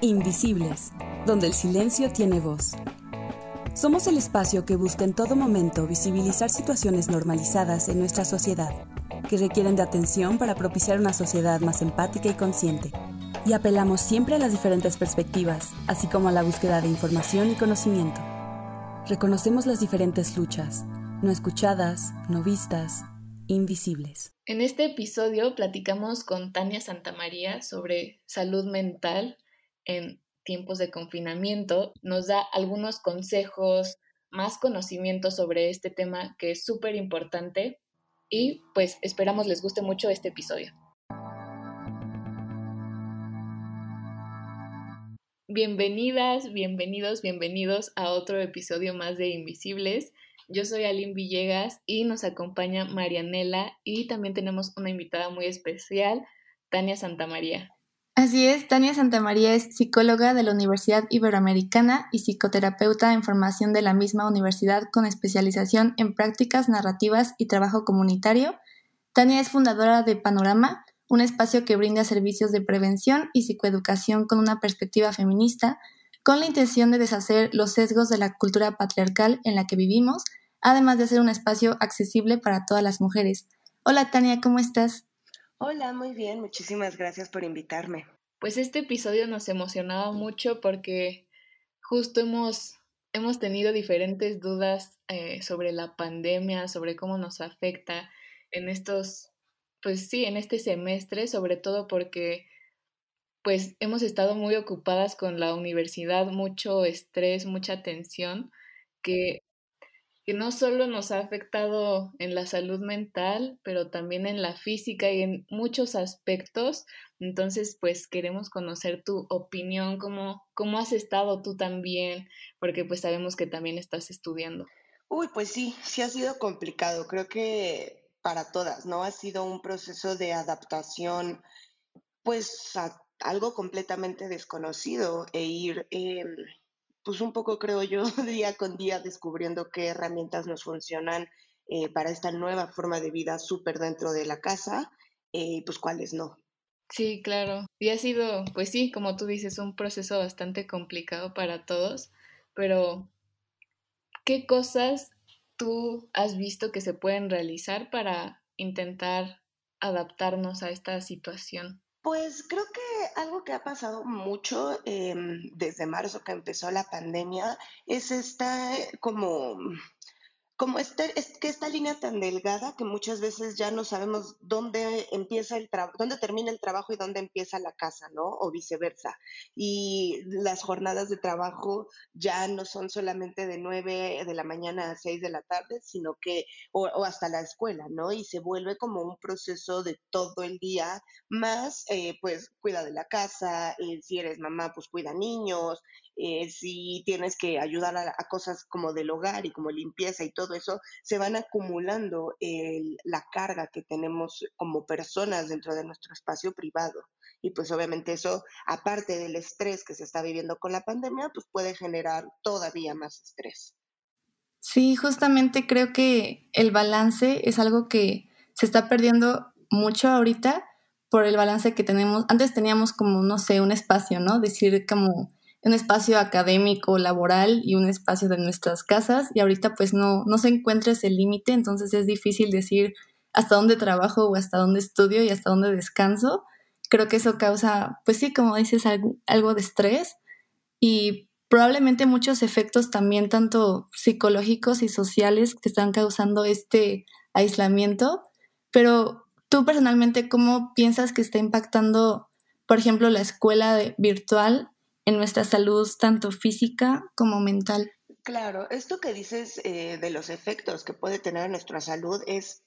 Invisibles, donde el silencio tiene voz. Somos el espacio que busca en todo momento visibilizar situaciones normalizadas en nuestra sociedad, que requieren de atención para propiciar una sociedad más empática y consciente. Y apelamos siempre a las diferentes perspectivas, así como a la búsqueda de información y conocimiento. Reconocemos las diferentes luchas, no escuchadas, no vistas, invisibles. En este episodio platicamos con Tania Santamaría sobre salud mental en tiempos de confinamiento, nos da algunos consejos, más conocimiento sobre este tema que es súper importante y pues esperamos les guste mucho este episodio. Bienvenidas, bienvenidos, bienvenidos a otro episodio más de Invisibles. Yo soy Aline Villegas y nos acompaña Marianela y también tenemos una invitada muy especial, Tania Santamaría. Así es, Tania Santamaría es psicóloga de la Universidad Iberoamericana y psicoterapeuta en formación de la misma universidad con especialización en prácticas narrativas y trabajo comunitario. Tania es fundadora de Panorama, un espacio que brinda servicios de prevención y psicoeducación con una perspectiva feminista, con la intención de deshacer los sesgos de la cultura patriarcal en la que vivimos, además de ser un espacio accesible para todas las mujeres. Hola Tania, ¿cómo estás? Hola, muy bien, muchísimas gracias por invitarme. Pues este episodio nos emocionaba mucho porque justo hemos, hemos tenido diferentes dudas eh, sobre la pandemia, sobre cómo nos afecta en estos, pues sí, en este semestre, sobre todo porque pues hemos estado muy ocupadas con la universidad, mucho estrés, mucha tensión, que que no solo nos ha afectado en la salud mental, pero también en la física y en muchos aspectos. Entonces, pues queremos conocer tu opinión, cómo, cómo has estado tú también, porque pues sabemos que también estás estudiando. Uy, pues sí, sí ha sido complicado. Creo que para todas, ¿no? Ha sido un proceso de adaptación, pues a algo completamente desconocido e ir... Eh, pues un poco creo yo, día con día descubriendo qué herramientas nos funcionan eh, para esta nueva forma de vida súper dentro de la casa eh, y pues cuáles no. Sí, claro. Y ha sido, pues sí, como tú dices, un proceso bastante complicado para todos, pero ¿qué cosas tú has visto que se pueden realizar para intentar adaptarnos a esta situación? Pues creo que algo que ha pasado mucho em, desde marzo que empezó la pandemia es esta como como este, es que esta línea tan delgada que muchas veces ya no sabemos dónde empieza el trabajo, dónde termina el trabajo y dónde empieza la casa, ¿no? O viceversa. Y las jornadas de trabajo ya no son solamente de 9 de la mañana a 6 de la tarde, sino que, o, hasta la escuela, ¿no? Y se vuelve como un proceso de todo el día, más, eh, pues, cuida de la casa, eh, si eres mamá, pues cuida niños, eh, si tienes que ayudar a, cosas como del hogar y como limpieza y todo eso, se van acumulando la carga que tenemos como personas dentro de nuestro espacio privado. Y pues obviamente eso, aparte del estrés que se está viviendo con la pandemia, pues puede generar todavía más estrés. Sí, justamente creo que el balance es algo que se está perdiendo mucho ahorita por el balance que tenemos. Antes teníamos como, no sé, un espacio, ¿no? Decir como un espacio académico, laboral y un espacio de nuestras casas y ahorita pues no, no se encuentra ese límite, entonces es difícil decir hasta dónde trabajo o hasta dónde estudio y hasta dónde descanso. Creo que eso causa, pues sí, como dices, algo, algo de estrés y probablemente muchos efectos también tanto psicológicos y sociales que están causando este aislamiento, pero tú personalmente, ¿cómo piensas que está impactando, por ejemplo, la escuela virtual en nuestra salud tanto física como mental. Claro, esto que dices eh, de los efectos que puede tener en nuestra salud es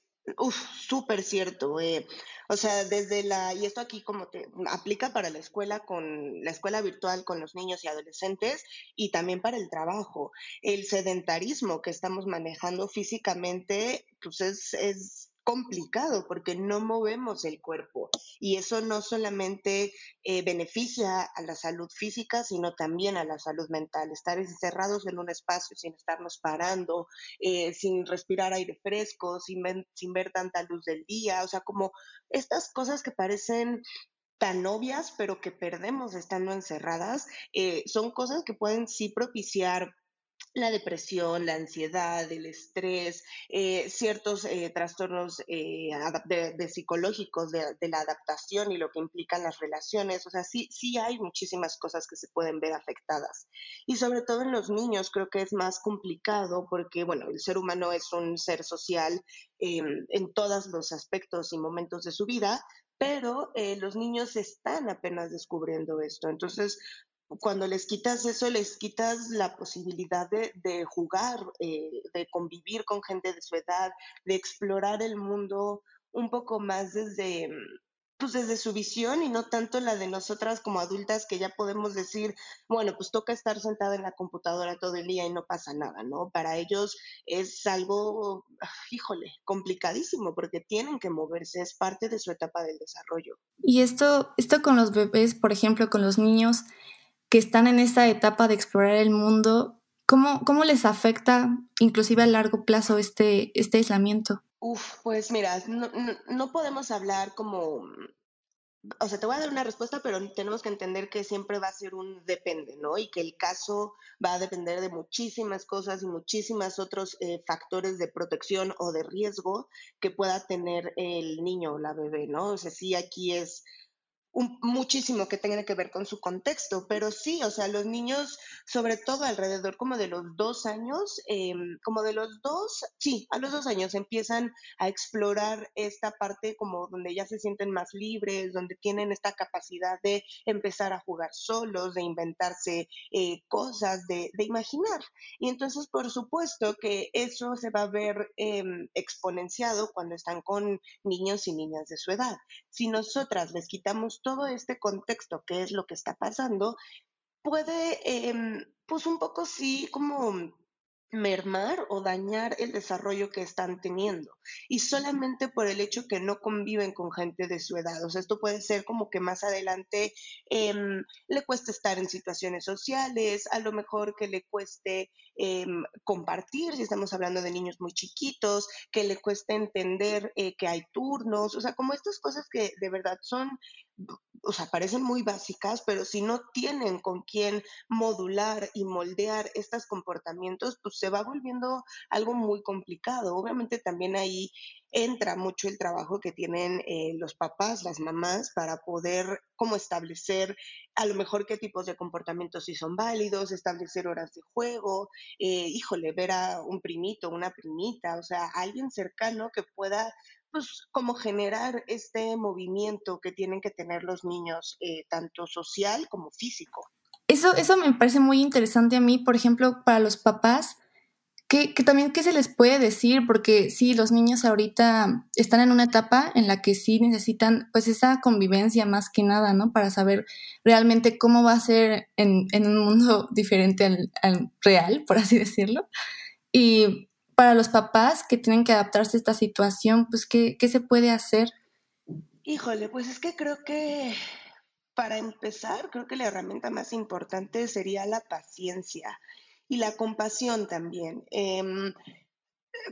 súper cierto. Eh. O sea, desde la, y esto aquí como te aplica para la escuela con la escuela virtual con los niños y adolescentes y también para el trabajo. El sedentarismo que estamos manejando físicamente, pues es, es complicado porque no movemos el cuerpo y eso no solamente eh, beneficia a la salud física, sino también a la salud mental. Estar encerrados en un espacio sin estarnos parando, eh, sin respirar aire fresco, sin, sin ver tanta luz del día, o sea, como estas cosas que parecen tan obvias, pero que perdemos estando encerradas, eh, son cosas que pueden sí propiciar la depresión, la ansiedad, el estrés, eh, ciertos eh, trastornos eh, de, psicológicos de, la adaptación y lo que implican las relaciones. O sea, sí, sí hay muchísimas cosas que se pueden ver afectadas. Y sobre todo en los niños creo que es más complicado porque, bueno, el ser humano es un ser social en todos los aspectos y momentos de su vida, pero los niños están apenas descubriendo esto. Entonces, cuando les quitas eso, les quitas la posibilidad de, jugar, eh, de convivir con gente de su edad, de explorar el mundo un poco más desde, pues desde su visión y no tanto la de nosotras como adultas que ya podemos decir, bueno, pues toca estar sentada en la computadora todo el día y no pasa nada, ¿no? Para ellos es algo, híjole, complicadísimo porque tienen que moverse, es parte de su etapa del desarrollo. Y esto, esto con los bebés, por ejemplo, con los niños, que están en esa etapa de explorar el mundo, ¿cómo, cómo les afecta inclusive a largo plazo este, este aislamiento? Uf, pues mira, no, no, podemos hablar como o sea, te voy a dar una respuesta, pero tenemos que entender que siempre va a ser un depende, ¿no? Y que el caso va a depender de muchísimas cosas y muchísimos otros eh, factores de protección o de riesgo que pueda tener el niño o la bebé, ¿no? O sea, sí aquí es muchísimo que tenga que ver con su contexto, pero sí, o sea, los niños, sobre todo alrededor como de los dos años, em, como de los dos, sí, a los dos años empiezan a explorar esta parte como donde ya se sienten más libres, donde tienen esta capacidad de empezar a jugar solos, de inventarse eh, cosas, de, de, imaginar. Y entonces, por supuesto que eso se va a ver em, exponenciado cuando están con niños y niñas de su edad. Si nosotras les quitamos todo este contexto, que es lo que está pasando, puede, em, pues un poco sí, como mermar o dañar el desarrollo que están teniendo y solamente por el hecho que no conviven con gente de su edad. O sea, esto puede ser como que más adelante em, le cueste estar en situaciones sociales, a lo mejor que le cueste em, compartir, si estamos hablando de niños muy chiquitos, que le cueste entender eh, que hay turnos, o sea, como estas cosas que de verdad son o sea, parecen muy básicas, pero si no tienen con quién modular y moldear estos comportamientos, pues se va volviendo algo muy complicado. Obviamente también ahí entra mucho el trabajo que tienen eh, los papás, las mamás, para poder como establecer a lo mejor qué tipos de comportamientos sí son válidos, establecer horas de juego, eh, híjole, ver a un primito, una primita, o sea, alguien cercano que pueda pues como generar este movimiento que tienen que tener los niños, eh, tanto social como físico. Eso, eso me parece muy interesante a mí, por ejemplo, para los papás, que, que, también qué se les puede decir, porque sí, los niños ahorita están en una etapa en la que sí necesitan pues esa convivencia más que nada, ¿no? Para saber realmente cómo va a ser en, en un mundo diferente al, al real, por así decirlo. Y para los papás que tienen que adaptarse a esta situación, pues, ¿qué, qué se puede hacer? Híjole, pues es que creo que para empezar, creo que la herramienta más importante sería la paciencia y la compasión también. Em,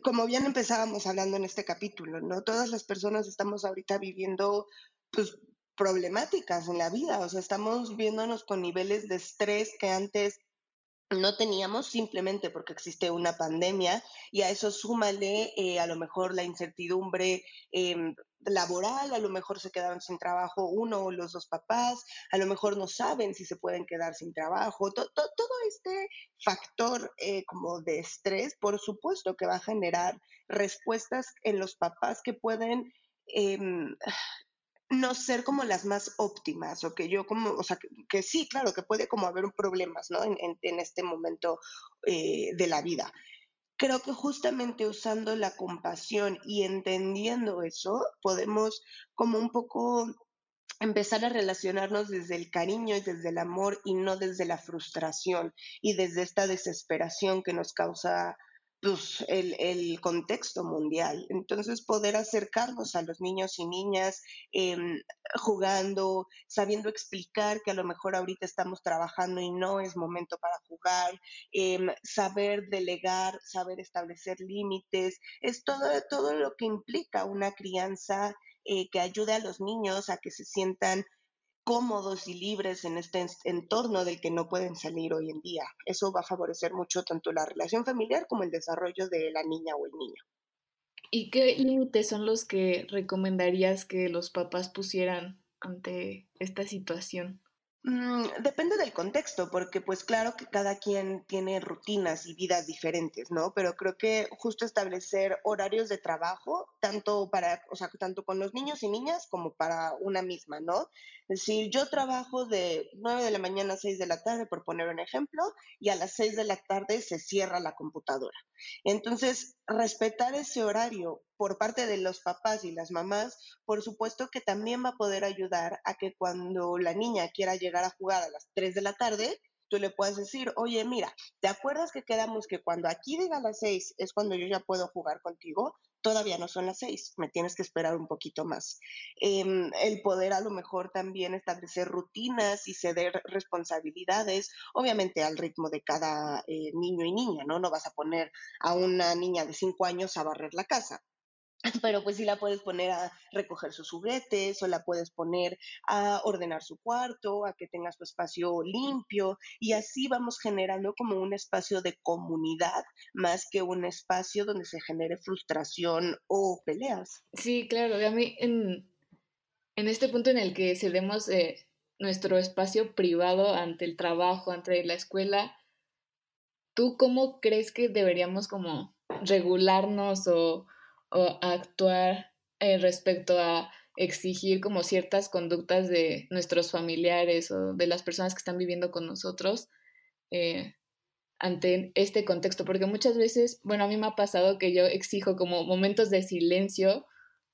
como bien empezábamos hablando en este capítulo, ¿no? Todas las personas estamos ahorita viviendo pues, problemáticas en la vida, o sea, estamos viéndonos con niveles de estrés que antes no teníamos simplemente porque existe una pandemia y a eso súmale eh, a lo mejor la incertidumbre em, laboral, a lo mejor se quedaron sin trabajo uno o los dos papás, a lo mejor no saben si se pueden quedar sin trabajo, todo este factor eh, como de estrés, por supuesto que va a generar respuestas en los papás que pueden em, no ser como las más óptimas o que yo como, o sea, que, sí, claro, que puede como haber problemas, ¿no? En, en, este momento eh, de la vida. Creo que justamente usando la compasión y entendiendo eso, podemos como un poco empezar a relacionarnos desde el cariño y desde el amor y no desde la frustración y desde esta desesperación que nos causa pues, el, el, contexto mundial. Entonces, poder acercarnos a los niños y niñas em, jugando, sabiendo explicar que a lo mejor ahorita estamos trabajando y no es momento para jugar, em, saber delegar, saber establecer límites, es todo, todo lo que implica una crianza eh, que ayude a los niños a que se sientan cómodos y libres en este entorno del que no pueden salir hoy en día. Eso va a favorecer mucho tanto la relación familiar como el desarrollo de la niña o el niño. ¿Y qué límites son los que recomendarías que los papás pusieran ante esta situación? Mm, depende del contexto, porque pues claro que cada quien tiene rutinas y vidas diferentes, ¿no? Pero creo que justo establecer horarios de trabajo, tanto para, o sea, tanto con los niños y niñas como para una misma, ¿no? Es decir, yo trabajo de 9 de la mañana a 6 de la tarde, por poner un ejemplo, y a las 6 de la tarde se cierra la computadora. Entonces, respetar ese horario por parte de los papás y las mamás, por supuesto que también va a poder ayudar a que cuando la niña quiera llegar a jugar a las 3 de la tarde, tú le puedes decir, oye, mira, ¿te acuerdas que quedamos que cuando aquí diga las 6 es cuando yo ya puedo jugar contigo? Todavía no son las 6, me tienes que esperar un poquito más. Em, el poder a lo mejor también establecer rutinas y ceder responsabilidades, obviamente al ritmo de cada eh, niño y niña, ¿no? No vas a poner a una niña de 5 años a barrer la casa pero pues sí la puedes poner a recoger sus juguetes o la puedes poner a ordenar su cuarto, a que tenga su espacio limpio y así vamos generando como un espacio de comunidad más que un espacio donde se genere frustración o peleas. Sí, claro, a mí en, en este punto en el que cedemos eh, nuestro espacio privado ante el trabajo, ante la escuela, ¿tú cómo crees que deberíamos como regularnos o o actuar eh, respecto a exigir como ciertas conductas de nuestros familiares o de las personas que están viviendo con nosotros eh, ante este contexto, porque muchas veces, bueno, a mí me ha pasado que yo exijo como momentos de silencio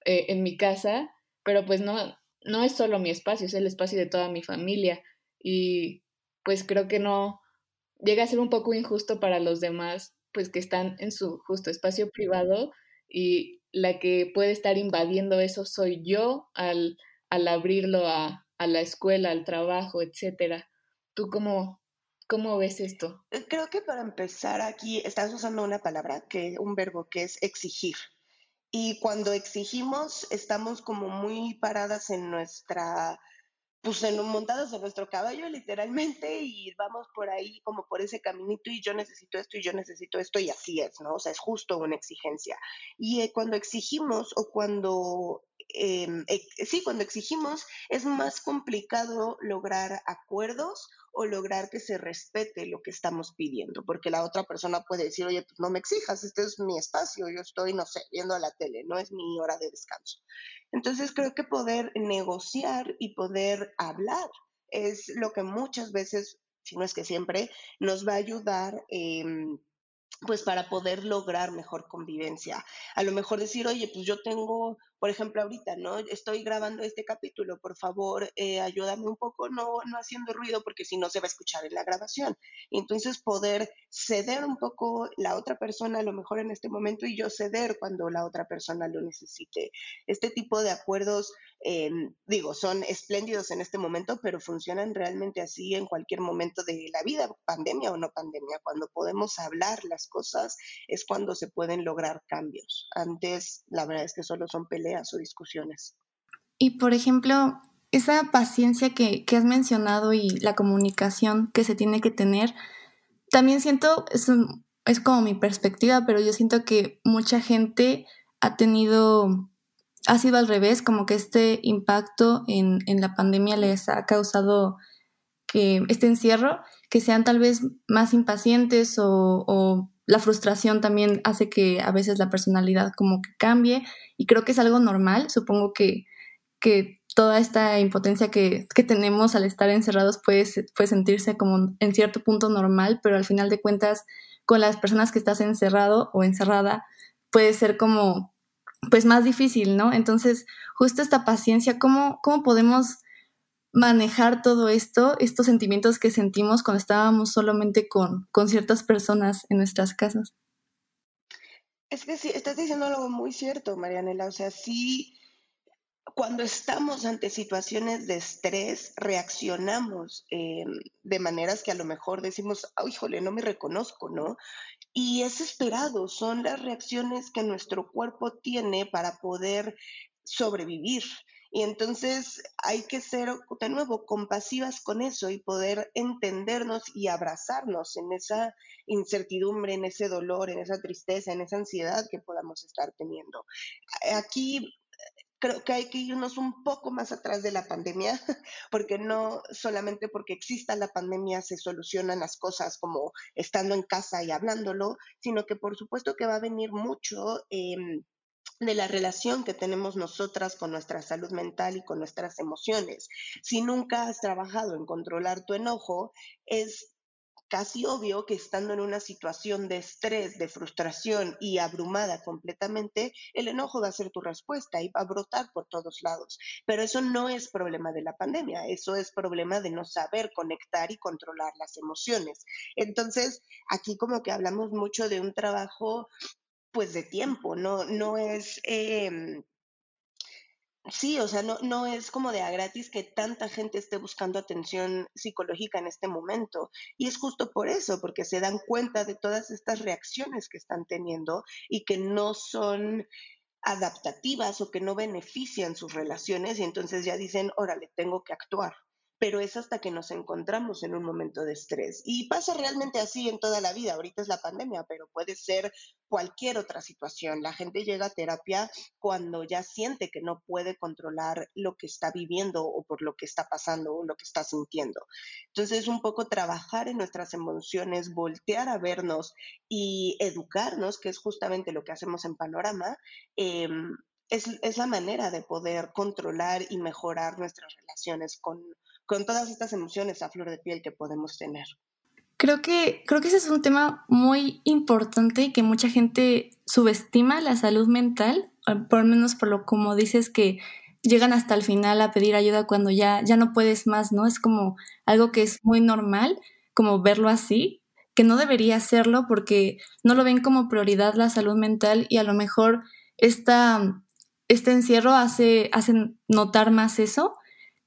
eh, en mi casa, pero pues no, no es solo mi espacio, es el espacio de toda mi familia. Y pues creo que no llega a ser un poco injusto para los demás, pues que están en su justo espacio privado y la que puede estar invadiendo eso soy yo al, al abrirlo a, a, la escuela, al trabajo, etcétera. ¿Tú cómo, cómo ves esto? Eh, creo que para empezar aquí estás usando una palabra, que un verbo que es exigir. Y cuando exigimos, estamos como muy paradas en nuestra pues en, montados en nuestro caballo literalmente y vamos por ahí como por ese caminito y yo necesito esto y yo necesito esto y así es, ¿no? O sea, es justo una exigencia. Y eh, cuando exigimos o cuando, em, sí, cuando exigimos es más complicado lograr acuerdos o lograr que se respete lo que estamos pidiendo, porque la otra persona puede decir, oye, pues no me exijas, este es mi espacio, yo estoy, no sé, viendo la tele, no es mi hora de descanso. Entonces creo que poder negociar y poder hablar es lo que muchas veces, si no es que siempre, nos va a ayudar. Eh, pues para poder lograr mejor convivencia. A lo mejor decir, oye, pues yo tengo, por ejemplo, ahorita, ¿no? Estoy grabando este capítulo, por favor, eh, ayúdame un poco, no, no haciendo ruido, porque si no se va a escuchar en la grabación. entonces poder ceder un poco la otra persona, a lo mejor en este momento, y yo ceder cuando la otra persona lo necesite. Este tipo de acuerdos eh, digo, son espléndidos en este momento, pero funcionan realmente así en cualquier momento de la vida, pandemia o no pandemia. Cuando podemos hablar las cosas es cuando se pueden lograr cambios. Antes, la verdad es que solo son peleas o discusiones. Y, por ejemplo, esa paciencia que, que has mencionado y la comunicación que se tiene que tener, también siento, es, es como mi perspectiva, pero yo siento que mucha gente ha tenido ha sido al revés, como que este impacto en, la pandemia les ha causado que este encierro, que sean tal vez más impacientes o, la frustración también hace que a veces la personalidad como que cambie y creo que es algo normal, supongo que, que toda esta impotencia que, tenemos al estar encerrados puede, puede sentirse como en cierto punto normal, pero al final de cuentas con las personas que estás encerrado o encerrada puede ser como pues más difícil, ¿no? Entonces, justo esta paciencia, ¿cómo, cómo podemos manejar todo esto, estos sentimientos que sentimos cuando estábamos solamente con, con ciertas personas en nuestras casas? Es que sí, estás diciendo algo muy cierto, Marianela. O sea, sí, cuando estamos ante situaciones de estrés, reaccionamos eh, de maneras que a lo mejor decimos, oh, híjole, no me reconozco, ¿no? Y es esperado, son las reacciones que nuestro cuerpo tiene para poder sobrevivir. Y entonces hay que ser de nuevo compasivas con eso y poder entendernos y abrazarnos en esa incertidumbre, en ese dolor, en esa tristeza, en esa ansiedad que podamos estar teniendo. Aquí creo que hay que irnos un poco más atrás de la pandemia, porque no solamente porque exista la pandemia se solucionan las cosas como estando en casa y hablándolo, sino que por supuesto que va a venir mucho em, de la relación que tenemos nosotras con nuestra salud mental y con nuestras emociones. Si nunca has trabajado en controlar tu enojo, es casi obvio que estando en una situación de estrés, de frustración y abrumada completamente, el enojo va a ser tu respuesta y va a brotar por todos lados. Pero eso no es problema de la pandemia, eso es problema de no saber conectar y controlar las emociones. Entonces, aquí como que hablamos mucho de un trabajo pues de tiempo, no, no es... Em, Sí, o sea, no, no es como de a gratis que tanta gente esté buscando atención psicológica en este momento. Y es justo por eso, porque se dan cuenta de todas estas reacciones que están teniendo y que no son adaptativas o que no benefician sus relaciones y entonces ya dicen, órale, tengo que actuar pero es hasta que nos encontramos en un momento de estrés. Y pasa realmente así en toda la vida. Ahorita es la pandemia, pero puede ser cualquier otra situación. La gente llega a terapia cuando ya siente que no puede controlar lo que está viviendo o por lo que está pasando o lo que está sintiendo. Entonces, un poco trabajar en nuestras emociones, voltear a vernos y educarnos, que es justamente lo que hacemos en Panorama. Em, es, es, la manera de poder controlar y mejorar nuestras relaciones con, con todas estas emociones a flor de piel que podemos tener. Creo que, creo que ese es un tema muy importante que mucha gente subestima la salud mental, por lo menos por lo como dices que llegan hasta el final a pedir ayuda cuando ya, ya no puedes más, ¿no? Es como algo que es muy normal, como verlo así, que no debería serlo porque no lo ven como prioridad la salud mental y a lo mejor esta, este encierro hace, hace notar más eso,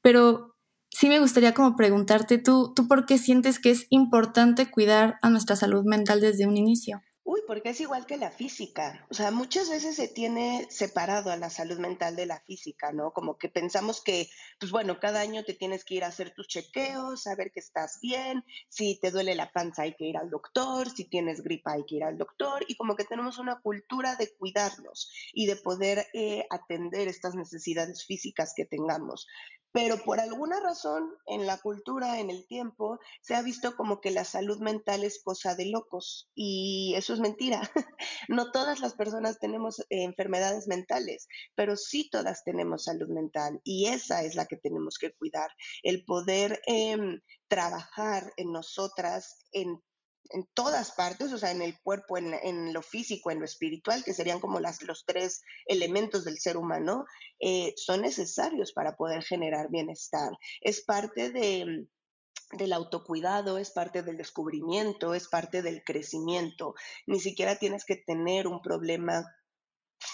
pero sí me gustaría como preguntarte tú, ¿tú por qué sientes que es importante cuidar a nuestra salud mental desde un inicio? Uy, porque es igual que la física. O sea, muchas veces se tiene separado a la salud mental de la física, ¿no? Como que pensamos que, pues bueno, cada año te tienes que ir a hacer tus chequeos, saber que estás bien, si te duele la panza hay que ir al doctor, si tienes gripa hay que ir al doctor, y como que tenemos una cultura de cuidarnos y de poder eh, atender estas necesidades físicas que tengamos pero por alguna razón en la cultura, en el tiempo, se ha visto como que la salud mental es cosa de locos y eso es mentira. No todas las personas tenemos eh, enfermedades mentales, pero sí todas tenemos salud mental y esa es la que tenemos que cuidar, el poder em, trabajar en nosotras, en en todas partes, o sea, en el cuerpo, en, lo físico, en lo espiritual, que serían como las, los tres elementos del ser humano, eh, son necesarios para poder generar bienestar. Es parte de, del autocuidado, es parte del descubrimiento, es parte del crecimiento. Ni siquiera tienes que tener un problema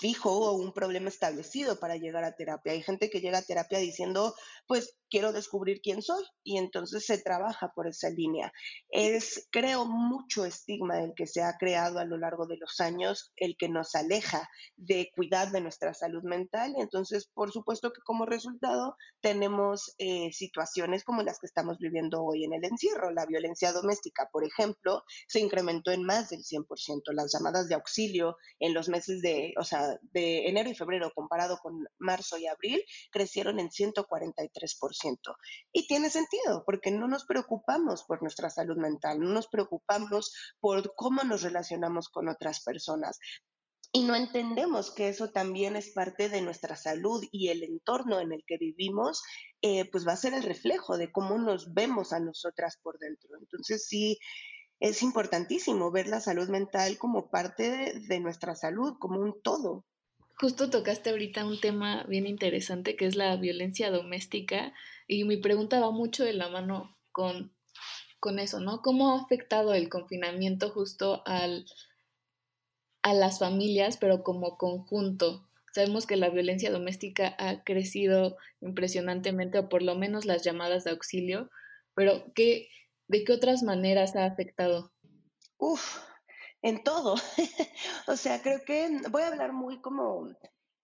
fijo o un problema establecido para llegar a terapia. Hay gente que llega a terapia diciendo, pues quiero descubrir quién soy y entonces se trabaja por esa línea. Es, creo, mucho estigma el que se ha creado a lo largo de los años, el que nos aleja de cuidar de nuestra salud mental y entonces, por supuesto que como resultado tenemos eh, situaciones como las que estamos viviendo hoy en el encierro. La violencia doméstica, por ejemplo, se incrementó en más del 100%. Las llamadas de auxilio en los meses de, o sea, de enero y febrero comparado con marzo y abril, crecieron en 143%. Y tiene sentido, porque no nos preocupamos por nuestra salud mental, no nos preocupamos por cómo nos relacionamos con otras personas. Y no entendemos que eso también es parte de nuestra salud y el entorno en el que vivimos, eh, pues va a ser el reflejo de cómo nos vemos a nosotras por dentro. Entonces sí, es importantísimo ver la salud mental como parte de nuestra salud, como un todo. Justo tocaste ahorita un tema bien interesante que es la violencia doméstica y mi pregunta va mucho de la mano con, con eso, ¿no? ¿Cómo ha afectado el confinamiento justo al, a las familias, pero como conjunto? Sabemos que la violencia doméstica ha crecido impresionantemente, o por lo menos las llamadas de auxilio, pero ¿qué, ¿de qué otras maneras ha afectado? Uf, en todo. o sea, creo que voy a hablar muy como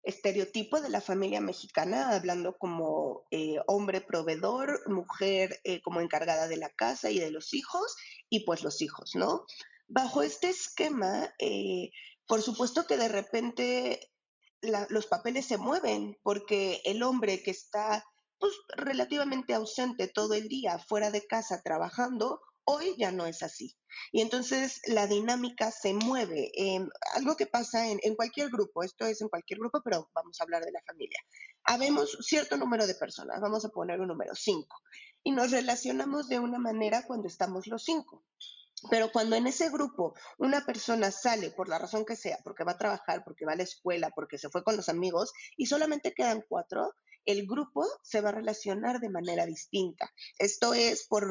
estereotipo de la familia mexicana, hablando como eh, hombre proveedor, mujer eh, como encargada de la casa y de los hijos, y pues los hijos, ¿no? Bajo este esquema, eh, por supuesto que de repente los papeles se mueven, porque el hombre que está pues, relativamente ausente todo el día fuera de casa trabajando, Hoy ya no es así. Y entonces la dinámica se mueve. algo que pasa en, cualquier grupo, esto es en cualquier grupo, pero vamos a hablar de la familia. Habemos cierto número de personas, vamos a poner un número, cinco, y nos relacionamos de una manera cuando estamos los cinco. Pero cuando en ese grupo una persona sale por la razón que sea, porque va a trabajar, porque va a la escuela, porque se fue con los amigos, y solamente quedan cuatro, el grupo se va a relacionar de manera distinta. Esto es por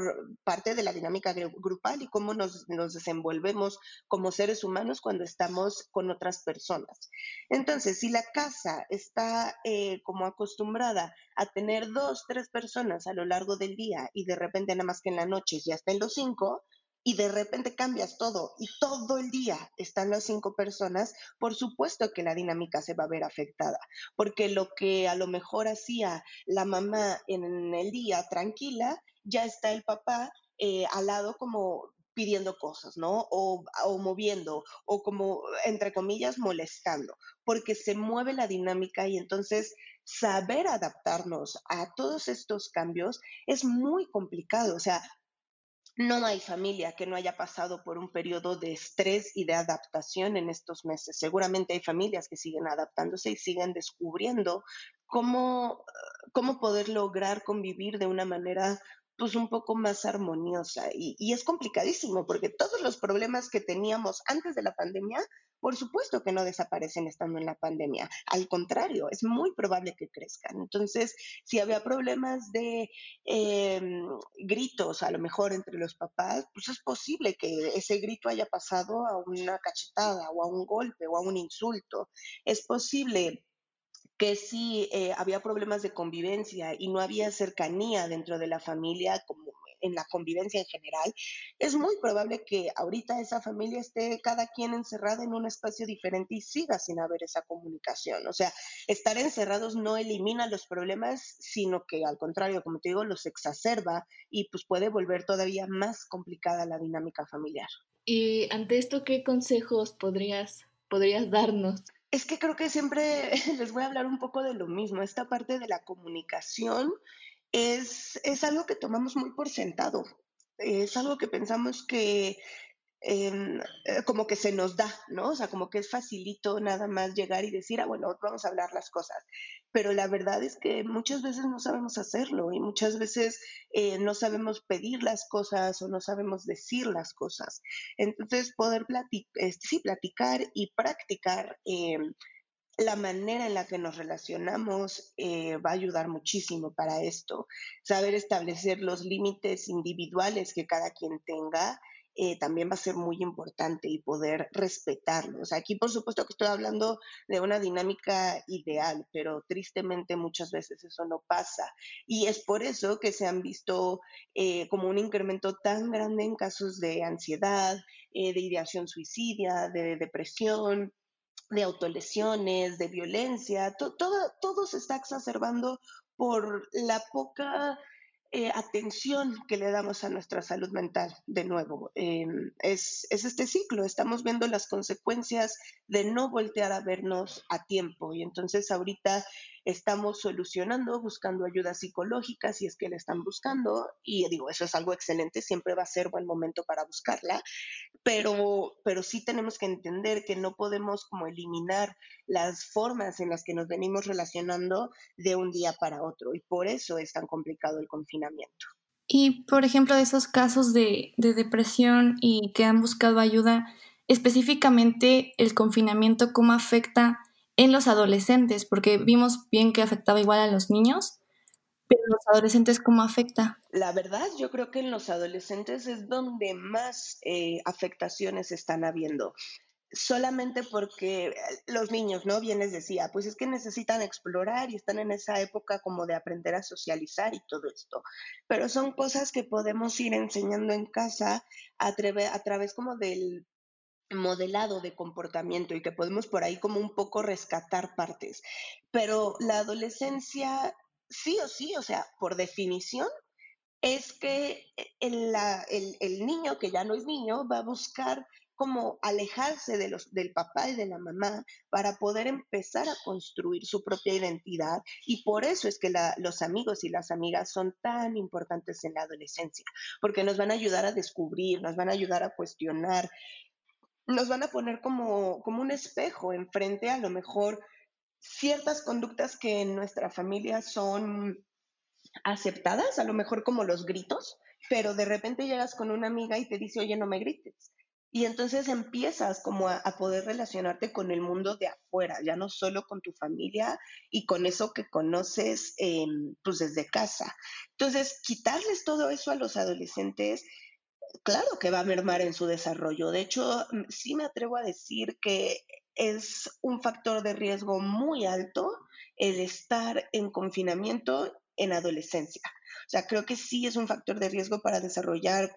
parte de la dinámica grupal y cómo nos, desenvolvemos como seres humanos cuando estamos con otras personas. Entonces, si la casa está eh, como acostumbrada a tener dos, tres personas a lo largo del día y de repente nada más que en la noche ya está en los cinco, y de repente cambias todo y todo el día están las cinco personas, por supuesto que la dinámica se va a ver afectada, porque lo que a lo mejor hacía la mamá en el día tranquila, ya está el papá eh, al lado como pidiendo cosas, ¿no? O, o, moviendo, o como, entre comillas, molestando, porque se mueve la dinámica y entonces saber adaptarnos a todos estos cambios es muy complicado. O sea, no hay familia que no haya pasado por un periodo de estrés y de adaptación en estos meses. Seguramente hay familias que siguen adaptándose y siguen descubriendo cómo, cómo poder lograr convivir de una manera pues un poco más armoniosa. Y, es complicadísimo porque todos los problemas que teníamos antes de la pandemia por supuesto que no desaparecen estando en la pandemia. Al contrario, es muy probable que crezcan. Entonces, si había problemas de em, gritos, a lo mejor entre los papás, pues es posible que ese grito haya pasado a una cachetada o a un golpe o a un insulto. Es posible que si eh, había problemas de convivencia y no había cercanía dentro de la familia, como en la convivencia en general, es muy probable que ahorita esa familia esté cada quien encerrada en un espacio diferente y siga sin haber esa comunicación. O sea, estar encerrados no elimina los problemas, sino que al contrario, como te digo, los exacerba y pues puede volver todavía más complicada la dinámica familiar. Y ante esto, ¿qué consejos podrías, podrías darnos? Es que creo que siempre les voy a hablar un poco de lo mismo, esta parte de la comunicación es, es algo que tomamos muy por sentado, es algo que pensamos que em, eh, como que se nos da, ¿no? O sea, como que es facilito nada más llegar y decir, ah, bueno, vamos a hablar las cosas. Pero la verdad es que muchas veces no sabemos hacerlo y muchas veces eh, no sabemos pedir las cosas o no sabemos decir las cosas. Entonces, poder este, platicar y practicar em, la manera en la que nos relacionamos eh, va a ayudar muchísimo para esto. Saber establecer los límites individuales que cada quien tenga eh, también va a ser muy importante y poder respetarlos. Aquí, por supuesto, que estoy hablando de una dinámica ideal, pero tristemente muchas veces eso no pasa. Y es por eso que se han visto eh, como un incremento tan grande en casos de ansiedad, de ideación suicidia, de depresión, de autolesiones, de violencia, todo, todo se está exacerbando por la poca eh, atención que le damos a nuestra salud mental, de nuevo. Em, es, es, este ciclo, estamos viendo las consecuencias de no voltear a vernos a tiempo y entonces ahorita estamos solucionando, buscando ayuda psicológica si es que la están buscando y digo, eso es algo excelente, siempre va a ser buen momento para buscarla, pero, pero sí tenemos que entender que no podemos como eliminar las formas en las que nos venimos relacionando de un día para otro y por eso es tan complicado el confinamiento. Y, por ejemplo, de esos casos de, de depresión y que han buscado ayuda, específicamente el confinamiento, ¿cómo afecta en los adolescentes? Porque vimos bien que afectaba igual a los niños, pero los adolescentes, ¿cómo afecta? La verdad, yo creo que en los adolescentes es donde más eh, afectaciones están habiendo. Solamente porque los niños, ¿no? Bien les decía, pues es que necesitan explorar y están en esa época como de aprender a socializar y todo esto. Pero son cosas que podemos ir enseñando en casa a través como del modelado de comportamiento y que podemos por ahí como un poco rescatar partes. Pero la adolescencia, sí o sí, o sea, por definición, es que el, niño que ya no es niño va a buscar como alejarse de los, del papá y de la mamá para poder empezar a construir su propia identidad. Y por eso es que los amigos y las amigas son tan importantes en la adolescencia, porque nos van a ayudar a descubrir, nos van a ayudar a cuestionar, nos van a poner como, como un espejo enfrente a lo mejor ciertas conductas que en nuestra familia son aceptadas, a lo mejor como los gritos, pero de repente llegas con una amiga y te dice, oye, no me grites. Y entonces empiezas como a, poder relacionarte con el mundo de afuera, ya no solo con tu familia y con eso que conoces pues desde casa. Entonces, quitarles todo eso a los adolescentes, claro que va a mermar en su desarrollo. De hecho, mm, sí me atrevo a decir que es un factor de riesgo muy alto el estar en confinamiento en adolescencia. O sea, creo que sí es un factor de riesgo para desarrollar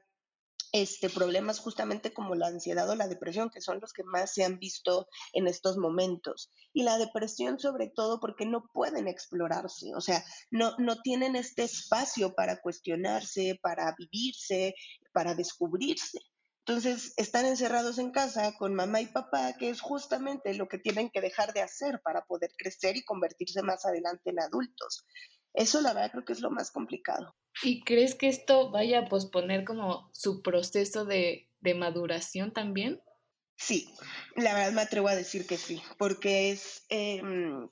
este, problemas justamente como la ansiedad o la depresión, que son los que más se han visto en estos momentos. Y la depresión sobre todo porque no pueden explorarse, o sea, no, no tienen este espacio para cuestionarse, para vivirse, para descubrirse. Entonces, están encerrados en casa con mamá y papá, que es justamente lo que tienen que dejar de hacer para poder crecer y convertirse más adelante en adultos. Eso la verdad creo que es lo más complicado. ¿Y crees que esto vaya a posponer como su proceso de, maduración también? Sí, la verdad me atrevo a decir que sí, porque es, em,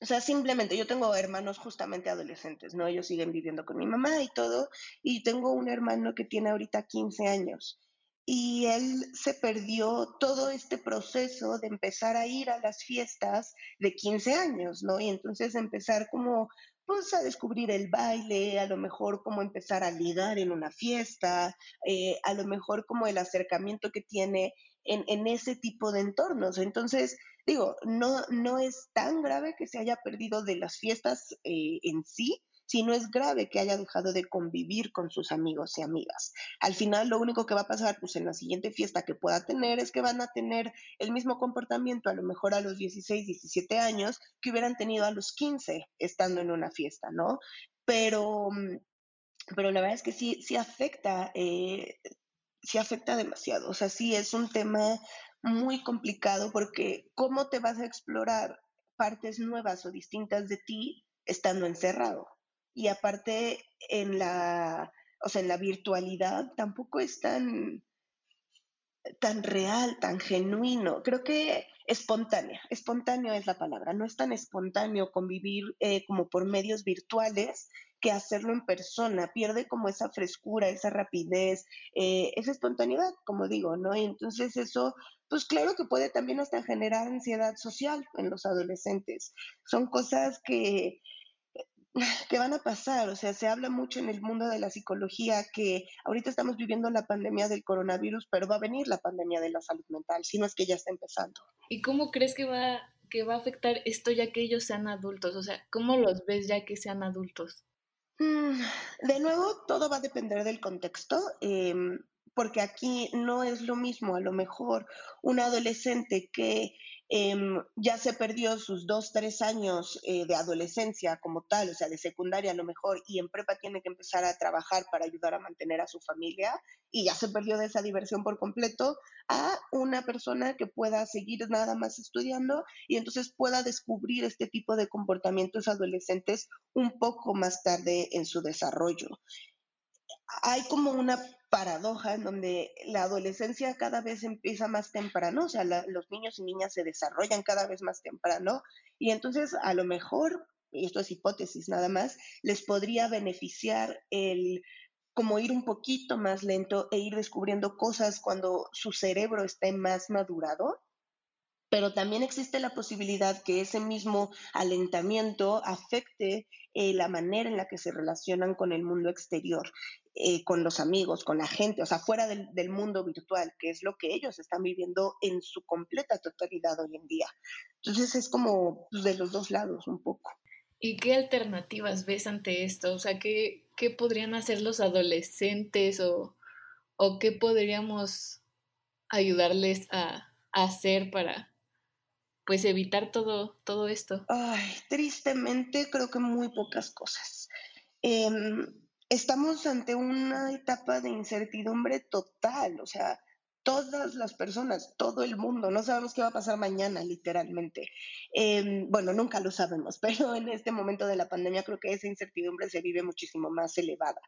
o sea, simplemente yo tengo hermanos justamente adolescentes, ¿no? Ellos siguen viviendo con mi mamá y todo, y tengo un hermano que tiene ahorita 15 años y él se perdió todo este proceso de empezar a ir a las fiestas de 15 años, ¿no? Y entonces empezar como pues a descubrir el baile, a lo mejor como empezar a ligar en una fiesta, eh, a lo mejor como el acercamiento que tiene en, en, ese tipo de entornos. Entonces, digo, no, no es tan grave que se haya perdido de las fiestas eh, en sí, si no es grave que haya dejado de convivir con sus amigos y amigas. Al final lo único que va a pasar pues en la siguiente fiesta que pueda tener es que van a tener el mismo comportamiento a lo mejor a los 16, 17 años que hubieran tenido a los 15 estando en una fiesta, ¿no? Pero, mm, pero la verdad es que sí, sí afecta, eh, sí afecta demasiado. O sea, sí es un tema muy complicado porque ¿cómo te vas a explorar partes nuevas o distintas de ti estando encerrado? y aparte en la, o sea, en la virtualidad tampoco es tan, tan real, tan genuino. Creo que espontánea, espontáneo es la palabra, no es tan espontáneo convivir eh, como por medios virtuales que hacerlo en persona, pierde como esa frescura, esa rapidez, eh, esa espontaneidad, como digo, ¿no? Y entonces eso, pues claro que puede también hasta generar ansiedad social en los adolescentes. Son cosas que, que van a pasar. O sea, se habla mucho en el mundo de la psicología que ahorita estamos viviendo la pandemia del coronavirus, pero va a venir la pandemia de la salud mental, si no es que ya está empezando. ¿Y cómo crees que va, que va a afectar esto ya que ellos sean adultos? O sea, ¿cómo los ves ya que sean adultos? Mm, de nuevo, todo va a depender del contexto. Em, porque aquí no es lo mismo, a lo mejor un adolescente que Em, ya se perdió sus dos, tres años eh, de adolescencia como tal, o sea, de secundaria a lo mejor, y en prepa tiene que empezar a trabajar para ayudar a mantener a su familia, y ya se perdió de esa diversión por completo, a una persona que pueda seguir nada más estudiando y entonces pueda descubrir este tipo de comportamientos adolescentes un poco más tarde en su desarrollo. Hay como una paradoja en donde la adolescencia cada vez empieza más temprano, o sea, los niños y niñas se desarrollan cada vez más temprano y entonces a lo mejor, y esto es hipótesis nada más, les podría beneficiar el como ir un poquito más lento e ir descubriendo cosas cuando su cerebro esté más madurado pero también existe la posibilidad que ese mismo alentamiento afecte eh, la manera en la que se relacionan con el mundo exterior, eh, con los amigos, con la gente, o sea, fuera del, mundo virtual, que es lo que ellos están viviendo en su completa totalidad hoy en día. Entonces es como pues, de los dos lados un poco. ¿Y qué alternativas ves ante esto? O sea, ¿qué, podrían hacer los adolescentes o, o qué podríamos ayudarles a, hacer para pues evitar todo, todo esto? Ay, tristemente creo que muy pocas cosas. Em, estamos ante una etapa de incertidumbre total, o sea, todas las personas, todo el mundo, no sabemos qué va a pasar mañana, literalmente. Em, bueno, nunca lo sabemos, pero en este momento de la pandemia creo que esa incertidumbre se vive muchísimo más elevada.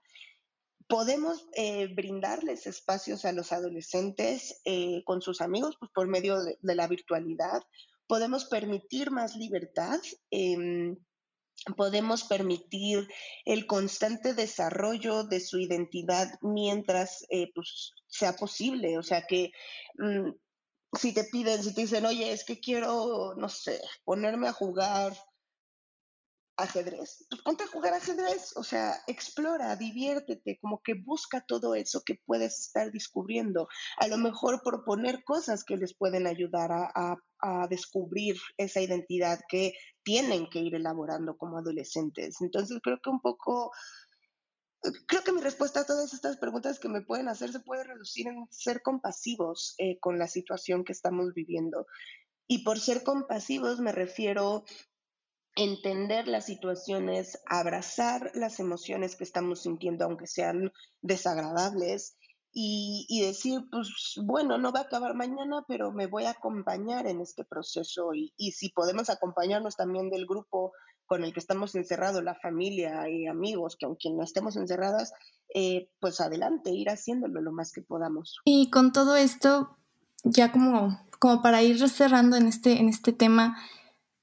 Podemos eh, brindarles espacios a los adolescentes eh, con sus amigos pues, por medio de, la virtualidad. Podemos permitir más libertad. Em, podemos permitir el constante desarrollo de su identidad mientras eh, pues, sea posible. O sea que mm, si te piden, si te dicen, oye, es que quiero, no sé, ponerme a jugar ajedrez, pues ponte a jugar ajedrez, o sea, explora, diviértete, como que busca todo eso que puedes estar descubriendo. A lo mejor proponer cosas que les pueden ayudar a, a, descubrir esa identidad que tienen que ir elaborando como adolescentes. Entonces creo que un poco, creo que mi respuesta a todas estas preguntas que me pueden hacer se puede reducir en ser compasivos eh, con la situación que estamos viviendo. Y por ser compasivos me refiero entender las situaciones, abrazar las emociones que estamos sintiendo, aunque sean desagradables, y, decir, pues bueno, no va a acabar mañana, pero me voy a acompañar en este proceso. Y, y, si podemos acompañarnos también del grupo con el que estamos encerrados, la familia y amigos, que aunque no estemos encerradas, eh, pues adelante, ir haciéndolo lo más que podamos. Y con todo esto, ya como, como para ir cerrando en este, en este tema,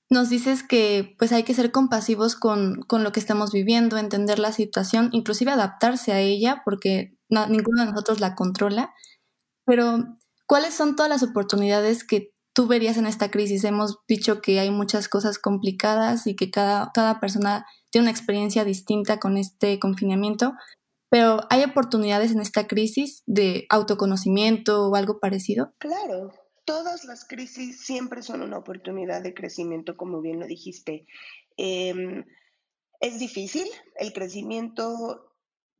nos dices que pues hay que ser compasivos con, con, lo que estamos viviendo, entender la situación, inclusive adaptarse a ella, porque ninguno de nosotros la controla. Pero, ¿cuáles son todas las oportunidades que tú verías en esta crisis? Hemos dicho que hay muchas cosas complicadas y que cada, cada persona tiene una experiencia distinta con este confinamiento, pero ¿hay oportunidades en esta crisis de autoconocimiento o algo parecido? Claro, todas las crisis siempre son una oportunidad de crecimiento, como bien lo dijiste. Em, es difícil, el crecimiento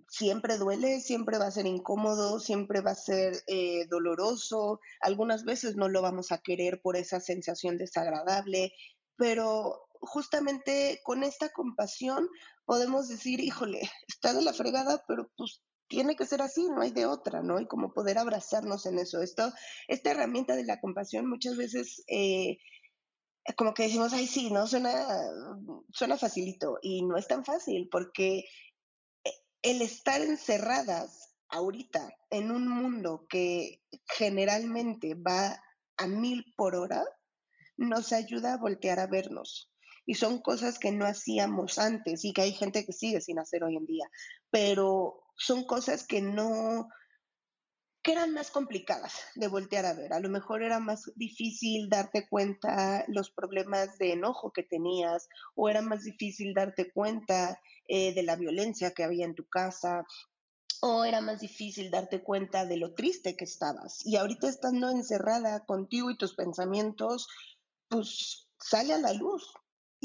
siempre duele, siempre va a ser incómodo, siempre va a ser eh, doloroso, algunas veces no lo vamos a querer por esa sensación desagradable, pero justamente con esta compasión podemos decir, híjole, está de la fregada, pero pues tiene que ser así, no hay de otra, ¿no? Y como poder abrazarnos en eso. Esto, esta herramienta de la compasión muchas veces eh, como que decimos, ay, sí, ¿no? Suena, suena facilito y no es tan fácil porque eh, el estar encerradas ahorita en un mundo que generalmente va a mil por hora, nos ayuda a voltear a vernos. Y son cosas que no hacíamos antes y que hay gente que sigue sin hacer hoy en día. Pero son cosas que no, que eran más complicadas de voltear a ver. A lo mejor era más difícil darte cuenta los problemas de enojo que tenías o era más difícil darte cuenta eh, de la violencia que había en tu casa o era más difícil darte cuenta de lo triste que estabas. Y ahorita estando encerrada contigo y tus pensamientos, pues sale a la luz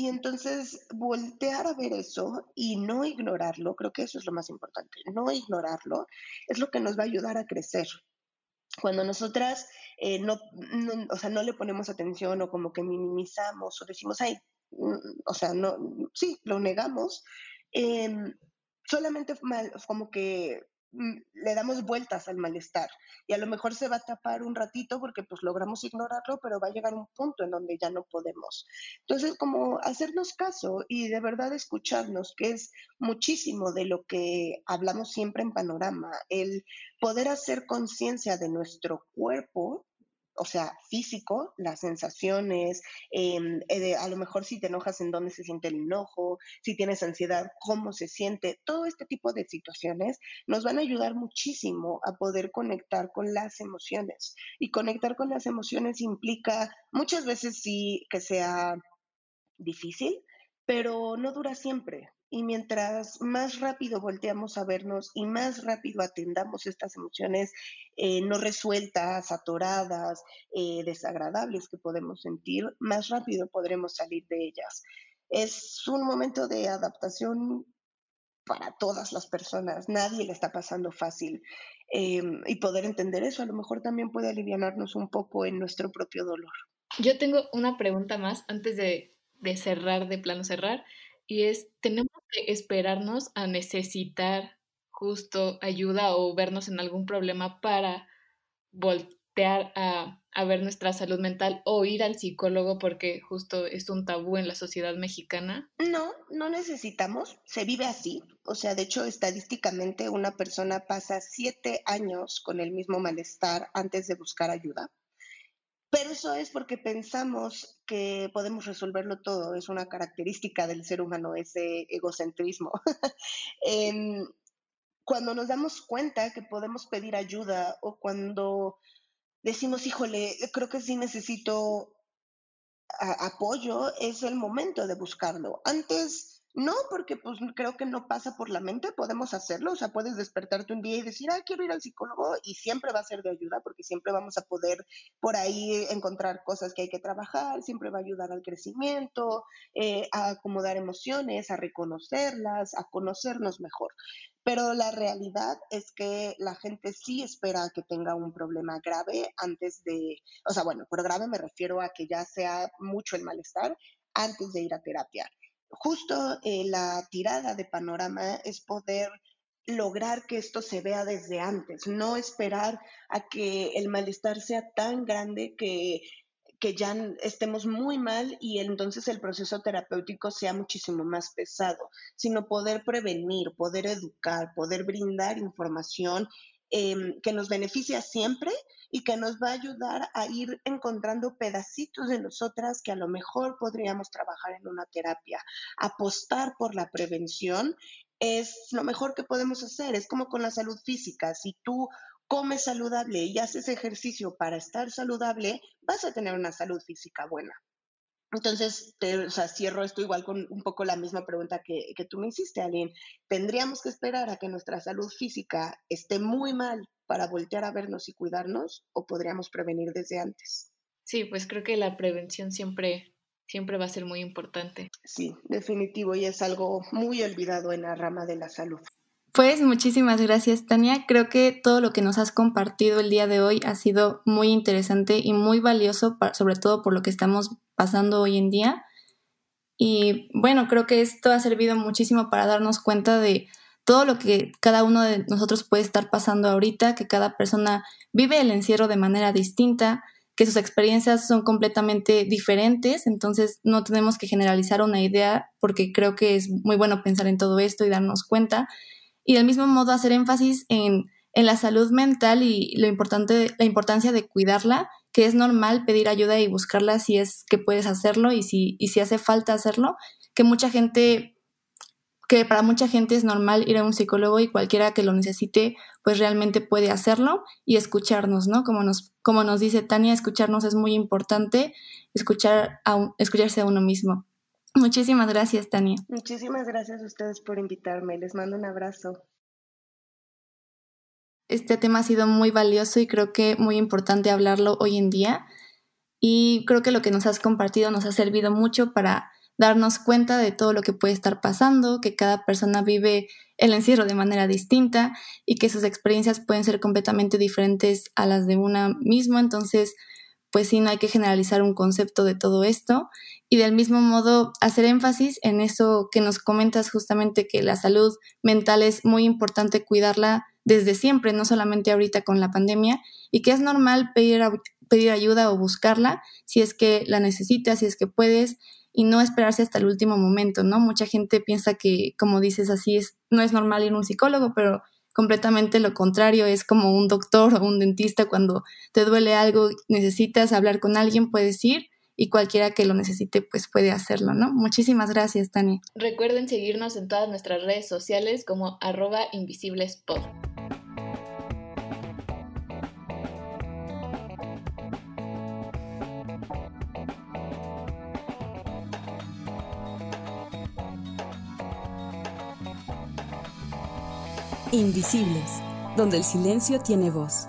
y entonces voltear a ver eso y no ignorarlo, creo que eso es lo más importante, no ignorarlo es lo que nos va a ayudar a crecer. Cuando nosotras eh, no, o sea, no le ponemos atención o como que minimizamos o decimos, ay, mm, o sea, no, sí, lo negamos, em, solamente como que le damos vueltas al malestar y a lo mejor se va a tapar un ratito porque pues logramos ignorarlo, pero va a llegar un punto en donde ya no podemos. Entonces, como hacernos caso y de verdad escucharnos, que es muchísimo de lo que hablamos siempre en Panorama, el poder hacer conciencia de nuestro cuerpo o sea, físico, las sensaciones, em, eh, a lo mejor si te enojas, en dónde se siente el enojo, si tienes ansiedad, cómo se siente, todo este tipo de situaciones nos van a ayudar muchísimo a poder conectar con las emociones. Y conectar con las emociones implica muchas veces sí que sea difícil, pero no dura siempre. Y mientras más rápido volteamos a vernos y más rápido atendamos estas emociones eh, no resueltas, atoradas, eh, desagradables que podemos sentir, más rápido podremos salir de ellas. Es un momento de adaptación para todas las personas, nadie le está pasando fácil. Em, y poder entender eso a lo mejor también puede aliviarnos un poco en nuestro propio dolor. Yo tengo una pregunta más antes de, de cerrar, de plano cerrar, y es, ¿tenemos esperarnos a necesitar justo ayuda o vernos en algún problema para voltear a a ver nuestra salud mental o ir al psicólogo porque justo es un tabú en la sociedad mexicana? No, no necesitamos, se vive así. O sea, de hecho, estadísticamente una persona pasa siete años con el mismo malestar antes de buscar ayuda. Pero eso es porque pensamos que podemos resolverlo todo. Es una característica del ser humano, ese egocentrismo. Em, cuando nos damos cuenta que podemos pedir ayuda o cuando decimos, híjole, creo que sí necesito apoyo, es el momento de buscarlo. Antes no, porque pues creo que no pasa por la mente, podemos hacerlo, o sea, puedes despertarte un día y decir, ah, quiero ir al psicólogo y siempre va a ser de ayuda porque siempre vamos a poder por ahí encontrar cosas que hay que trabajar, siempre va a ayudar al crecimiento, eh, a acomodar emociones, a reconocerlas, a conocernos mejor. Pero la realidad es que la gente sí espera que tenga un problema grave antes de, o sea, bueno, por grave me refiero a que ya sea mucho el malestar antes de ir a terapia justo eh, la tirada de panorama es poder lograr que esto se vea desde antes, no esperar a que el malestar sea tan grande que, que ya estemos muy mal y entonces el proceso terapéutico sea muchísimo más pesado, sino poder prevenir, poder educar, poder brindar información Em, que nos beneficia siempre y que nos va a ayudar a ir encontrando pedacitos de nosotras que a lo mejor podríamos trabajar en una terapia. Apostar por la prevención es lo mejor que podemos hacer. Es como con la salud física. Si tú comes saludable y haces ejercicio para estar saludable, vas a tener una salud física buena. Entonces, te, o sea, cierro esto igual con un poco la misma pregunta que, que tú me hiciste, Aline. ¿Tendríamos que esperar a que nuestra salud física esté muy mal para voltear a vernos y cuidarnos o podríamos prevenir desde antes? Sí, pues creo que la prevención siempre, siempre va a ser muy importante. Sí, definitivo, y es algo muy olvidado en la rama de la salud. Pues muchísimas gracias, Tania. Creo que todo lo que nos has compartido el día de hoy ha sido muy interesante y muy valioso, sobre todo por lo que estamos pasando hoy en día. Y bueno, creo que esto ha servido muchísimo para darnos cuenta de todo lo que cada uno de nosotros puede estar pasando ahorita, que cada persona vive el encierro de manera distinta, que sus experiencias son completamente diferentes, entonces no tenemos que generalizar una idea porque creo que es muy bueno pensar en todo esto y darnos cuenta y del mismo modo hacer énfasis en, la salud mental y lo importante, la importancia de cuidarla, que es normal pedir ayuda y buscarla si es que puedes hacerlo y si, y si hace falta hacerlo, que mucha gente, que para mucha gente es normal ir a un psicólogo y cualquiera que lo necesite, pues realmente puede hacerlo y escucharnos, ¿no? Como nos, como nos dice Tania, escucharnos es muy importante, escuchar a escucharse a uno mismo. Muchísimas gracias, Tania. Muchísimas gracias a ustedes por invitarme. Les mando un abrazo. Este tema ha sido muy valioso y creo que muy importante hablarlo hoy en día. Y creo que lo que nos has compartido nos ha servido mucho para darnos cuenta de todo lo que puede estar pasando, que cada persona vive el encierro de manera distinta y que sus experiencias pueden ser completamente diferentes a las de una misma. Entonces, pues sí, no hay que generalizar un concepto de todo esto y del mismo modo hacer énfasis en eso que nos comentas justamente que la salud mental es muy importante cuidarla desde siempre, no solamente ahorita con la pandemia y que es normal pedir, pedir ayuda o buscarla si es que la necesitas, si es que puedes y no esperarse hasta el último momento, ¿no? Mucha gente piensa que, como dices así, es, no es normal ir a un psicólogo, pero completamente lo contrario, es como un doctor o un dentista cuando te duele algo, necesitas hablar con alguien, puedes ir y cualquiera que lo necesite pues puede hacerlo, ¿no? Muchísimas gracias, Tani. Recuerden seguirnos en todas nuestras redes sociales como arroba. Invisibles, donde el silencio tiene voz.